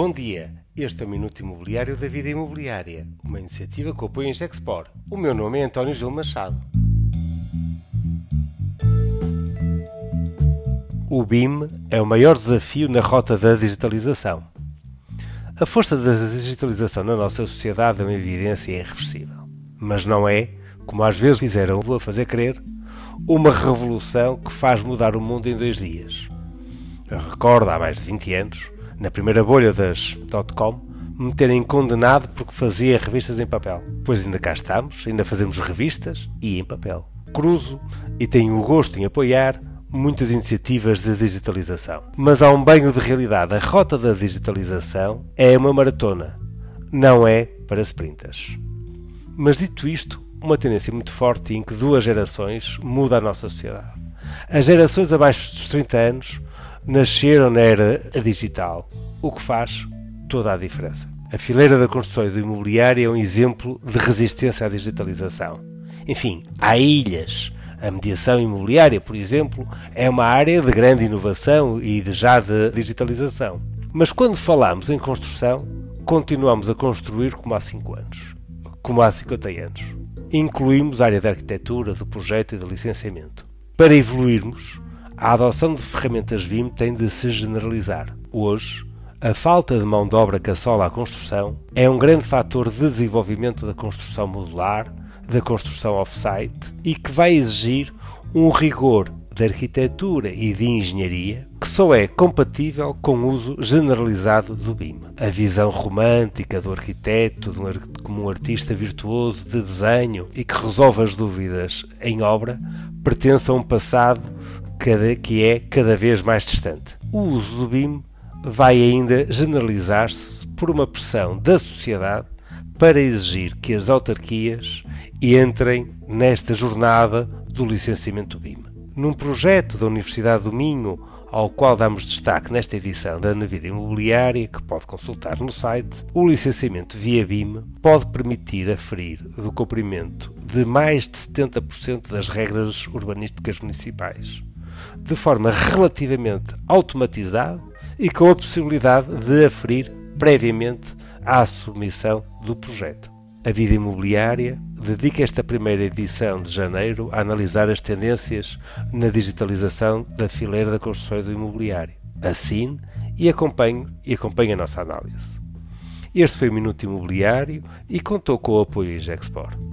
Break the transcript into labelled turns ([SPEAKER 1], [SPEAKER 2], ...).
[SPEAKER 1] Bom dia, este é o Minuto Imobiliário da Vida Imobiliária, uma iniciativa que apoia a Gexpor. O meu nome é António Gil Machado. O BIM é o maior desafio na rota da digitalização. A força da digitalização na nossa sociedade é uma evidência irreversível. Mas não é, como às vezes fizeram a fazer crer, uma revolução que faz mudar o mundo em dois dias. Eu recordo, há mais de 20 anos, na primeira bolha das .com, me terem condenado porque fazia revistas em papel. Pois ainda cá estamos, ainda fazemos revistas e em papel. Cruzo e tenho o gosto em apoiar muitas iniciativas de digitalização. Mas há um banho de realidade. A rota da digitalização é uma maratona, não é para sprinters. Mas dito isto, uma tendência muito forte em que duas gerações muda a nossa sociedade. As gerações abaixo dos 30 anos nasceram na era digital, o que faz toda a diferença. A fileira da construção e do imobiliário é um exemplo de resistência à digitalização. Enfim, há ilhas. A mediação imobiliária, por exemplo, é uma área de grande inovação e de já de digitalização. Mas quando falamos em construção, continuamos a construir como há 5 anos, como há 50 anos. Incluímos a área da arquitetura, do projeto e do licenciamento. Para evoluirmos, a adoção de ferramentas BIM tem de se generalizar. Hoje, a falta de mão de obra que assola a construção é um grande fator de desenvolvimento da construção modular, da construção off-site e que vai exigir um rigor de arquitetura e de engenharia que só é compatível com o uso generalizado do BIM. A visão romântica do arquiteto como um artista virtuoso de desenho e que resolve as dúvidas em obra pertence a um passado cada, que é cada vez mais distante. O uso do BIM vai ainda generalizar-se por uma pressão da sociedade para exigir que as autarquias entrem nesta jornada do licenciamento BIM. Num projeto da Universidade do Minho, ao qual damos destaque nesta edição da Na Vida Imobiliária, que pode consultar no site, o licenciamento via BIM pode permitir aferir do cumprimento de mais de 70% das regras urbanísticas municipais de forma relativamente automatizada e com a possibilidade de aferir previamente à submissão do projeto. A Vida Imobiliária dedica esta primeira edição de janeiro a analisar as tendências na digitalização da fileira da construção do imobiliário. Assine e acompanhe, e acompanhe a nossa análise. Este foi o Minuto Imobiliário e contou com o apoio Gexport.